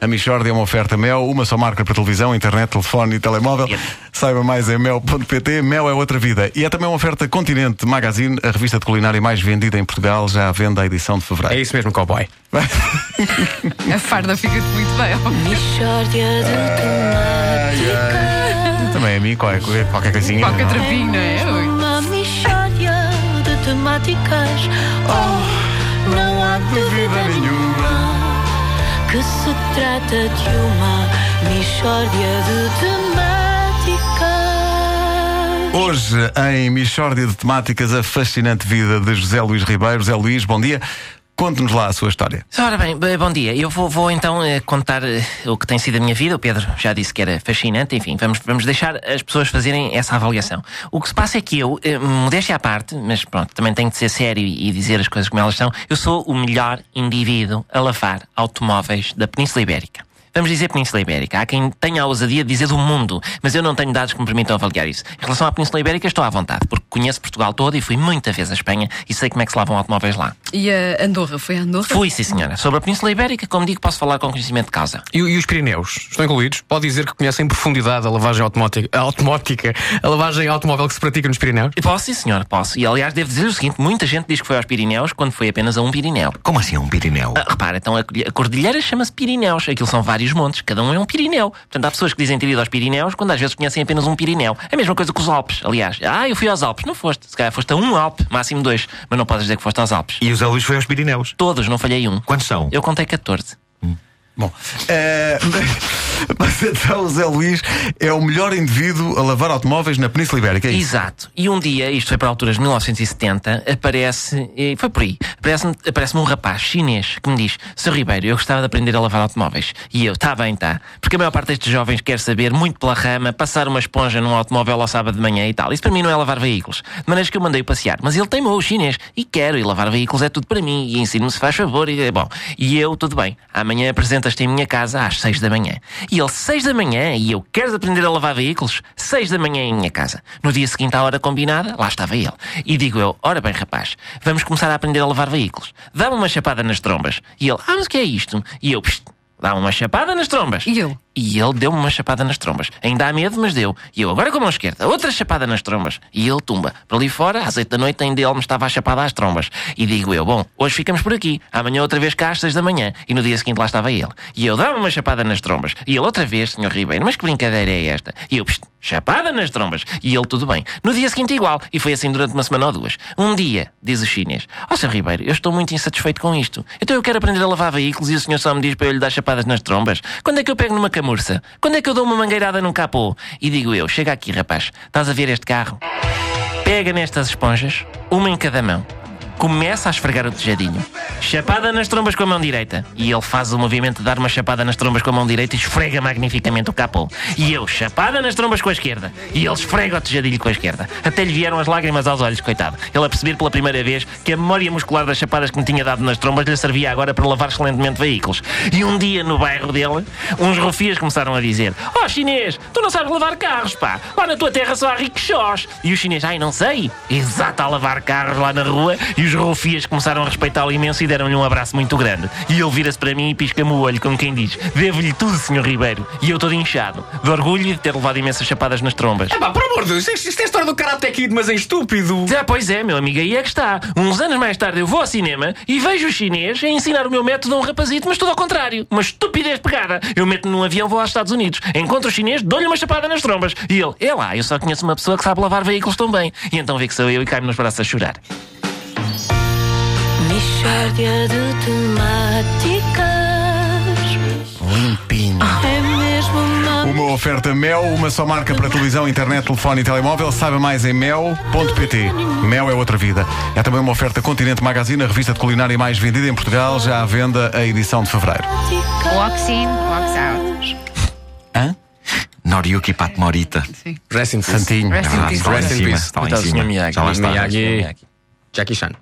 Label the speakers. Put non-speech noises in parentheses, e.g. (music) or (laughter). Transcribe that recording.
Speaker 1: A Michordia é uma oferta Mel, uma só marca para televisão, internet, telefone e telemóvel. Saiba mais em mel.pt. Mel é outra vida. E é também uma oferta Continente Magazine, a revista de culinária mais vendida em Portugal, já à venda a edição de
Speaker 2: É
Speaker 1: fevereiro.
Speaker 2: isso mesmo, cowboy. (laughs)
Speaker 3: A farda fica-te muito bem. ó.
Speaker 4: Mixórdia de temáticas.
Speaker 1: Também a mim, qualquer, qualquer coisinha.
Speaker 3: Qualquer trapinho, não é?
Speaker 4: Uma mixórdia de temáticas. Oh, não há dúvida nenhuma que se trata de uma mixórdia de temáticas.
Speaker 1: Hoje, em Michórdia de Temáticas, a fascinante vida de José Luís Ribeiro. José Luís, bom dia. Conte-nos lá a sua história.
Speaker 5: Ora bem, bom dia. Eu vou, vou então eh, contar eh, o que tem sido a minha vida. O Pedro já disse que era fascinante. Enfim, vamos, vamos deixar as pessoas fazerem essa avaliação. O que se passa é que eu, eh, modéstia à parte, mas pronto, também tenho de ser sério e, e dizer as coisas como elas são, eu sou o melhor indivíduo a lavar automóveis da Península Ibérica. Vamos dizer Península Ibérica. Há quem tenha a ousadia de dizer do mundo, mas eu não tenho dados que me permitam avaliar isso. Em relação à Península Ibérica, estou à vontade, porque conheço Portugal todo e fui muita vez à Espanha e sei como é que se lavam automóveis lá.
Speaker 3: E a Andorra? Foi a Andorra?
Speaker 5: Fui, sim, senhora. Sobre a Península Ibérica, como digo, posso falar com conhecimento de causa.
Speaker 2: E, e os Pirineus? Estão incluídos? Pode dizer que conhece em profundidade a lavagem automótica, a automótica, a lavagem automóvel que se pratica nos Pirineus?
Speaker 5: Posso, sim, senhora, posso. E aliás, devo dizer o seguinte: muita gente diz que foi aos Pirineus quando foi apenas a um Pirineu.
Speaker 6: Como assim um Pirineu?
Speaker 5: Ah, repara, então a, a cordilheira chama-se Pirineus. Aquilo são vários montes, cada um é um Pirineu. Portanto, há pessoas que dizem ter ido aos Pirineus quando às vezes conhecem apenas um Pirineu. É a mesma coisa que os Alpes, aliás. Ah, eu fui aos Alpes. Não foste. Se calhar foste a um Alpe, máximo dois. Mas não podes dizer que foste aos Alpes.
Speaker 6: E o Zé Luís foi aos Pirineus.
Speaker 5: Todos, não falhei um.
Speaker 6: Quantos são?
Speaker 5: Eu contei 14.
Speaker 1: Bom, eh, (laughs) mas então o Zé Luís é o melhor indivíduo a lavar automóveis na Península Ibérica. É?
Speaker 5: Exato. E um dia, isto foi para alturas de 1970, aparece, e foi por aí, aparece-me aparece um rapaz chinês que me diz: Sr. Ribeiro, eu gostava de aprender a lavar automóveis. E eu, está bem, tá. Porque a maior parte destes jovens quer saber, muito pela rama, passar uma esponja num automóvel ao sábado de manhã e tal. Isso para mim não é lavar veículos. De maneiras que eu mandei-o passear. Mas ele teimou, o chinês, e quero, e lavar veículos é tudo para mim, e ensino-me se faz favor. E, bom, e eu, tudo bem. Amanhã apresentas-te em minha casa às 6 da manhã. E ele, 6 da manhã, e eu, queres aprender a lavar veículos? 6 da manhã em minha casa. No dia seguinte, à hora combinada, lá estava ele. E digo eu, ora bem, rapaz, vamos começar a aprender a lavar veículos. Dá-me uma chapada nas trombas. E ele, ah, mas o que é isto? E eu, psst, dá-me uma chapada nas trombas.
Speaker 3: E eu?
Speaker 5: E ele deu-me uma chapada nas trombas. Ainda há medo, mas deu. E eu, agora com a mão esquerda, outra chapada nas trombas. E ele tumba. Para ali fora, às oito da noite, ainda ele me estava a chapada às trombas. E digo eu, bom, hoje ficamos por aqui. Amanhã outra vez cá às seis da manhã. E no dia seguinte lá estava ele. E eu, dava uma chapada nas trombas. E ele, outra vez, senhor Ribeiro, mas que brincadeira é esta? E eu, psst, chapada nas trombas. E ele, tudo bem. No dia seguinte, igual. E foi assim durante uma semana ou duas. Um dia, diz o chinês, ó oh, senhor Ribeiro, eu estou muito insatisfeito com isto. Então eu quero aprender a lavar veículos e o senhor só me diz para eu lhe dar chapadas nas trombas. Quando é que eu pego numa camurça? Quando é que eu dou uma mangueirada num capô? E digo eu, chega aqui, rapaz, estás a ver este carro? Pega nestas esponjas, uma em cada mão. Começa a esfregar o tejadinho. Chapada nas trombas com a mão direita. E ele faz o movimento de dar uma chapada nas trombas com a mão direita e esfrega magnificamente o capô. E eu, chapada nas trombas com a esquerda. E ele esfrega o tejadilho com a esquerda. Até lhe vieram as lágrimas aos olhos, coitado. Ele a perceber pela primeira vez que a memória muscular das chapadas que me tinha dado nas trombas lhe servia agora para lavar excelentemente veículos. E um dia, no bairro dele, uns rufias começaram a dizer: Ó chinês, tu não sabes lavar carros, pá. Lá na tua terra só há rickshaws. E o chinês, ai, não sei. Exato, a lavar carros lá na rua. E os rufias começaram a respeitá-lo imenso e deram-lhe um abraço muito grande. E ele vira-se para mim e pisca-me o olho, como quem diz: Devo-lhe tudo, senhor Ribeiro. E eu todo inchado, de orgulho de ter levado imensas chapadas nas trombas.
Speaker 2: É pá, por amor de Deus, isto, isto é a história do Karate Kid, mas em estúpido.
Speaker 5: Ah, pois é, meu amigo, aí é que está. Uns anos mais tarde eu vou ao cinema e vejo o chinês a ensinar o meu método a um rapazito, mas tudo ao contrário. Uma estupidez pegada. Eu meto-me num avião, vou aos Estados Unidos, encontro o chinês, dou-lhe uma chapada nas trombas. E ele, é lá, eu só conheço uma pessoa que sabe lavar veículos tão bem. E então vê que sou eu e cai-me nos braços a chorar.
Speaker 4: Mixórdia de temáticas.
Speaker 1: Limpinho.
Speaker 4: É mesmo uma
Speaker 1: Uma oferta Mel, uma só marca para televisão, internet, telefone e telemóvel. Saiba mais em mel.pt. Mel é outra vida. É também uma oferta Continente Magazine, a revista de culinária mais vendida em Portugal, já à venda a edição de fevereiro.
Speaker 3: Walks in, walks out.
Speaker 1: Hã?
Speaker 6: Noriyuki Patmorita.
Speaker 3: Sim.
Speaker 2: Rest in peace.
Speaker 1: Santinho.
Speaker 3: Rest in
Speaker 6: Ah,
Speaker 3: peace.
Speaker 6: está lá em
Speaker 2: Rest in
Speaker 6: cima,
Speaker 2: peace.
Speaker 6: está lá
Speaker 5: do
Speaker 6: cima. Está.
Speaker 2: Miyagi. Jackie Chan.